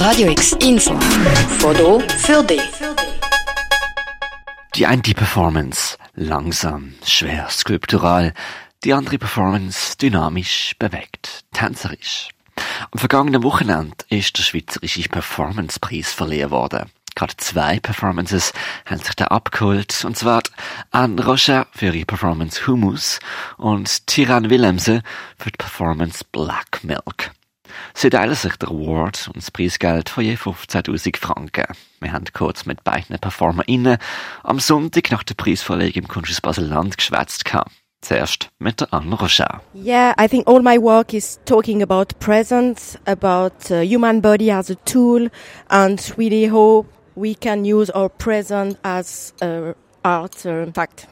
Radio X Info. Foto für dich. Die eine Performance langsam, schwer, skulptural, die andere Performance dynamisch, bewegt, tänzerisch. Am vergangenen Wochenende ist der Schweizerische Performancepreis verliehen worden. Gerade zwei Performances haben sich da abgeholt, und zwar Anne Rocher für ihre Performance Humus und Tiran Willemse für die Performance Black Milk. Sie teilen sich der Award und das Preisgeld von je 15.000 Franken. Wir haben kurz mit beiden PerformerInnen am Sonntag nach der Preisverleihung im Kunsthaus Basel-Land geschwätzt. Zuerst mit der Anne Rocher. Yeah, I think all my work is talking about presence, about uh, human body as a tool, and really hope we can use our presence as uh, art fact.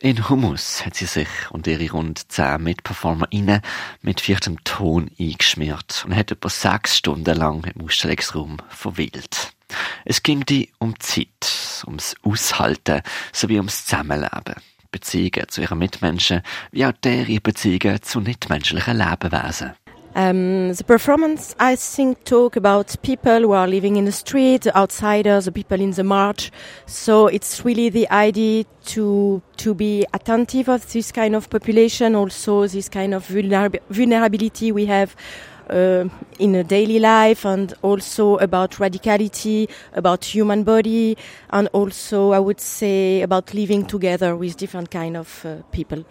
In Hummus hat sie sich und ihre rund zehn MitperformerInnen mit viertem Ton eingeschmiert und hat etwa sechs Stunden lang im Ausstellungsraum verweilt. Es ging die um Zeit, ums Aushalten sowie ums Zusammenleben. Beziehungen zu ihren Mitmenschen, wie auch deren Beziehungen zu nichtmenschlichen Lebewesen. Um, the performance, I think, talk about people who are living in the street, the outsiders, the people in the march. So it's really the idea to to be attentive of this kind of population, also this kind of vulner vulnerability we have uh, in a daily life, and also about radicality, about human body, and also I would say about living together with different kind of uh, people.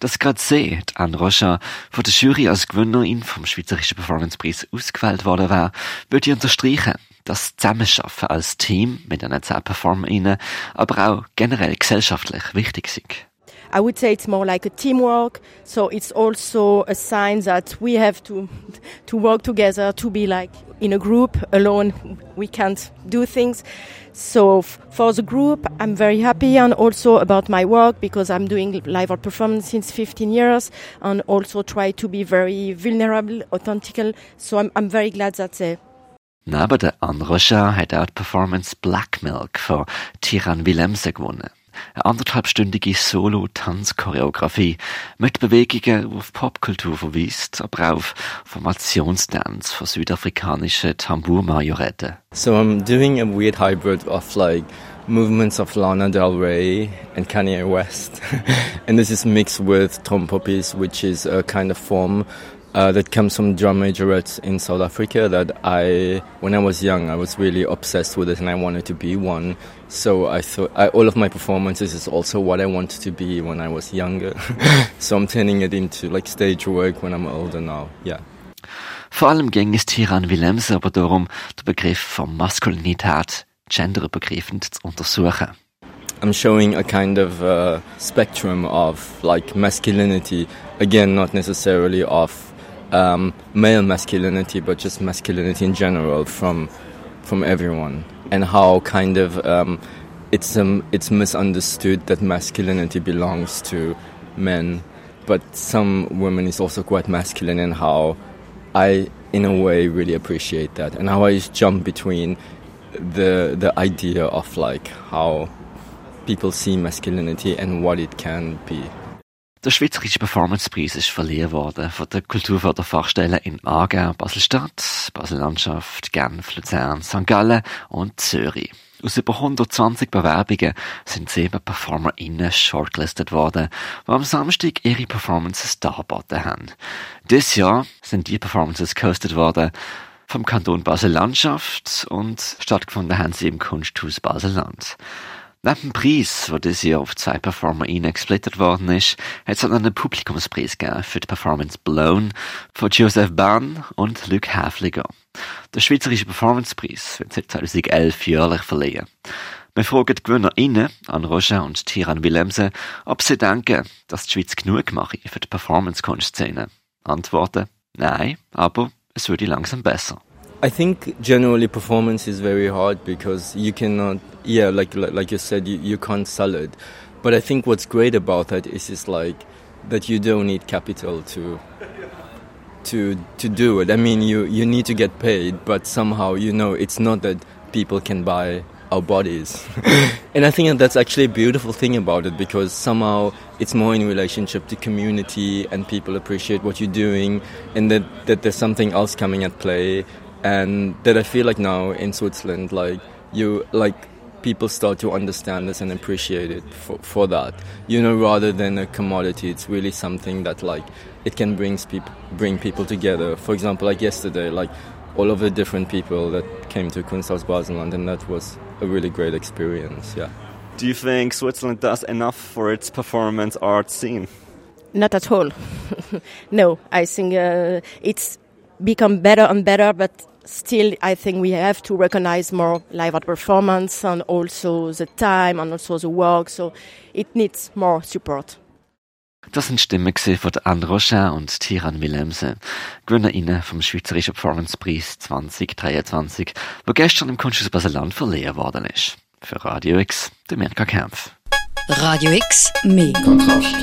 Dass gerade sie, Anne Rocha, von der Jury als Gewinnerin vom Schweizerischen Performancepreis ausgewählt worden war, würde ich unterstreichen, dass Zusammenschaffen als Team mit einer zehn PerformerInnen aber auch generell gesellschaftlich wichtig ist. I would say it's more like a teamwork. So it's also a sign that we have to to work together to be like in a group. Alone, we can't do things. So for the group, I'm very happy and also about my work because I'm doing live art performance since 15 years and also try to be very vulnerable, authentic. So I'm, I'm very glad that uh, they Neben der Anne hat auch die Performance Black Milk von Tiran Willemse gewonnen. Eine anderthalbstündige Solo-Tanzchoreografie mit Bewegungen, die auf Popkultur verweist, aber auch auf Formationstanz von südafrikanischen Tambour-Majoretten. So I'm doing a weird hybrid of like movements of Lana Del Rey and Kanye West. and this is mixed with tom poppies, which is a kind of form uh, that comes from drum majorettes in South Africa that I, when I was young, I was really obsessed with it and I wanted to be one. So I thought I, all of my performances is also what I wanted to be when I was younger. so I'm turning it into like stage work when I'm older now. Yeah. Vor allem ging es Tiran Willems aber darum, den Begriff von Maskulinität genderübergreifend zu untersuchen. I'm showing a kind of uh, spectrum of like masculinity, again, not necessarily of um, male masculinity, but just masculinity in general from from everyone, and how kind of um, it's um, it's misunderstood that masculinity belongs to men, but some women is also quite masculine, and how I, in a way, really appreciate that, and how I jump between the the idea of like how people see masculinity and what it can be. Der Schweizerische Performancepreis ist verliehen worden von der Kulturförderfachstelle in Aargau, Basel-Stadt, Basel-Landschaft, Genf, Luzern, St. Gallen und Zürich. Aus über 120 Bewerbungen sind sieben PerformerInnen shortlisted worden, die am Samstag ihre Performances dargeboten haben. Dieses Jahr sind die Performances gehostet worden vom Kanton Basel-Landschaft und stattgefunden haben sie im Kunsthaus Basel-Land. Neben dem Preis, der dieses Jahr auf zwei PerformerInnen gesplittet worden ist, hat es auch einen Publikumspreis gegeben für die Performance Blown von Joseph Bahn und Luc Häfliger. Der Schweizerische Performancepreis wird seit 2011 jährlich verliehen. Wir fragen die GewinnerInnen, an Roger und Tiran Willemse, ob sie denken, dass die Schweiz genug mache für die Performance-Kunstszene. Antworten, nein, aber es würde langsam besser. I think generally performance is very hard because you cannot, yeah, like like you said, you, you can't sell it. But I think what's great about that is just like that you don't need capital to to to do it. I mean, you you need to get paid, but somehow you know it's not that people can buy our bodies. and I think that's actually a beautiful thing about it because somehow it's more in relationship to community and people appreciate what you're doing and that, that there's something else coming at play and that I feel like now in Switzerland, like you like people start to understand this and appreciate it for, for that. You know, rather than a commodity, it's really something that like it can bring people bring people together. For example, like yesterday, like all of the different people that came to Kunsthaus Baselland, and that was a really great experience. Yeah. Do you think Switzerland does enough for its performance art scene? Not at all. no, I think uh, it's become better and better, but still, I think we have to recognize more live art performance and also the time and also the work. So it needs more support. Das sind Stimmen von Anne Rochin und Tiran Willemsen, GewinnerInnen vom Schweizerischen Performance-Preis 2023, der gestern im Kunsthaus Baseland verliehen worden ist. Für Radio X, der Mirka Kempf. Radio X, mehr Kontrast.